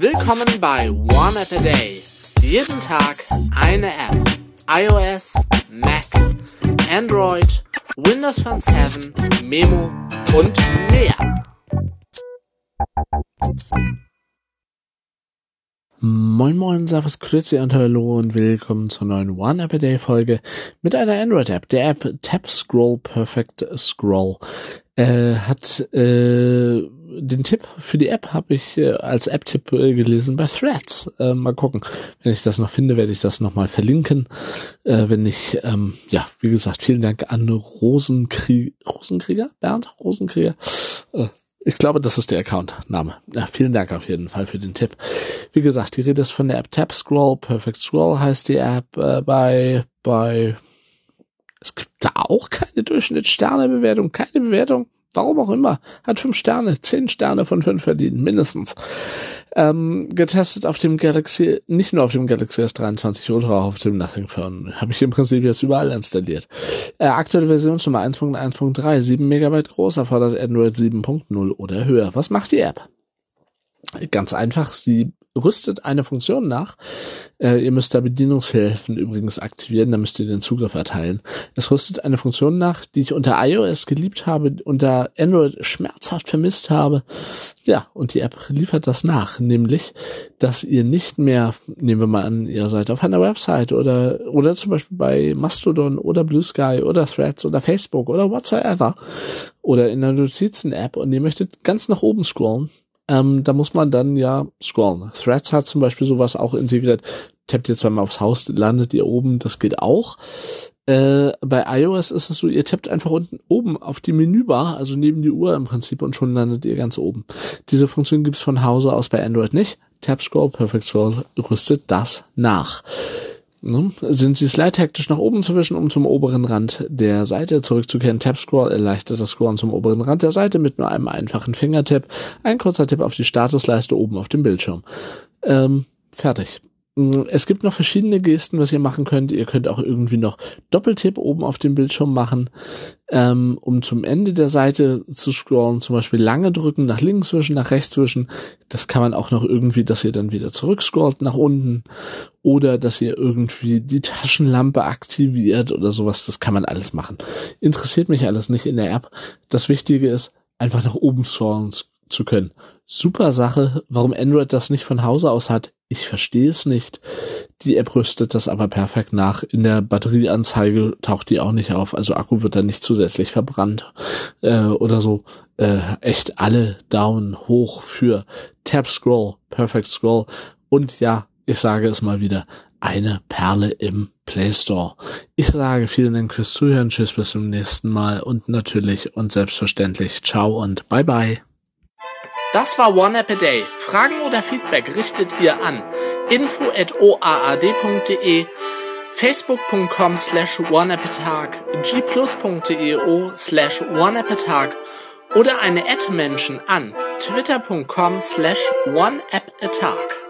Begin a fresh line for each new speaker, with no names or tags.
Willkommen bei One App a Day. Jeden Tag eine App. iOS, Mac, Android, Windows Phone 7, Memo und mehr.
Moin Moin, Servus, Grüezi und Hallo und willkommen zur neuen One App a Day Folge mit einer Android-App, der App Tap Scroll Perfect Scroll. Äh, hat äh, den Tipp für die App habe ich äh, als App-Tipp äh, gelesen bei Threads. Äh, mal gucken, wenn ich das noch finde, werde ich das nochmal verlinken. Äh, wenn nicht, ähm, ja, wie gesagt, vielen Dank an Rosenkrie Rosenkrieger, Bernd Rosenkrieger. Äh, ich glaube, das ist der Account-Name. Ja, vielen Dank auf jeden Fall für den Tipp. Wie gesagt, die Rede ist von der App Tap Scroll. Perfect Scroll heißt die App äh, bei, bei, es gibt da auch keine Durchschnittssternebewertung, keine Bewertung. Warum auch immer. Hat fünf Sterne, zehn Sterne von fünf verdient, mindestens. Ähm, getestet auf dem Galaxy, nicht nur auf dem Galaxy S23 Ultra, auf dem Nothing Phone. Habe ich im Prinzip jetzt überall installiert. Äh, aktuelle Versionsnummer 1.1.3, 7 Megabyte groß, erfordert Android 7.0 oder höher. Was macht die App? Ganz einfach, sie rüstet eine Funktion nach. Äh, ihr müsst da Bedienungshilfen übrigens aktivieren, da müsst ihr den Zugriff erteilen. Es rüstet eine Funktion nach, die ich unter iOS geliebt habe, unter Android schmerzhaft vermisst habe. Ja, und die App liefert das nach, nämlich, dass ihr nicht mehr, nehmen wir mal an, ihr seid auf einer Website oder, oder zum Beispiel bei Mastodon oder Blue Sky oder Threads oder Facebook oder whatsoever oder in der Notizen-App und ihr möchtet ganz nach oben scrollen, ähm, da muss man dann ja scrollen. Threads hat zum Beispiel sowas auch integriert. Tappt ihr zweimal aufs Haus, landet ihr oben, das geht auch. Äh, bei iOS ist es so, ihr tappt einfach unten oben auf die Menübar, also neben die Uhr im Prinzip und schon landet ihr ganz oben. Diese Funktion gibt's von Hause aus bei Android nicht. Tap Scroll, Perfect Scroll rüstet das nach. Ne? Sind Sie slide-hektisch nach oben zu wischen, um zum oberen Rand der Seite zurückzukehren? Tap Scroll erleichtert das Scrollen zum oberen Rand der Seite mit nur einem einfachen Fingertipp. Ein kurzer Tipp auf die Statusleiste oben auf dem Bildschirm. Ähm, fertig. Es gibt noch verschiedene Gesten, was ihr machen könnt. Ihr könnt auch irgendwie noch Doppeltipp oben auf dem Bildschirm machen, ähm, um zum Ende der Seite zu scrollen. Zum Beispiel lange drücken, nach links wischen, nach rechts wischen. Das kann man auch noch irgendwie, dass ihr dann wieder zurückscrollt nach unten oder dass ihr irgendwie die Taschenlampe aktiviert oder sowas. Das kann man alles machen. Interessiert mich alles nicht in der App. Das Wichtige ist, einfach nach oben scrollen zu können. Super Sache. Warum Android das nicht von Hause aus hat, ich verstehe es nicht. Die App rüstet das aber perfekt nach. In der Batterieanzeige taucht die auch nicht auf. Also Akku wird dann nicht zusätzlich verbrannt äh, oder so. Äh, echt alle Daumen hoch für Tap Scroll, Perfect Scroll. Und ja, ich sage es mal wieder, eine Perle im Play Store. Ich sage vielen Dank fürs Zuhören. Tschüss, bis zum nächsten Mal. Und natürlich und selbstverständlich ciao und bye bye.
Das war One App a Day. Fragen oder Feedback richtet ihr an info@oaad.de, facebook.com slash oneappatag, gplus.eo slash oneappatag oder eine Ad-Menschen an twitter.com slash oneappatag.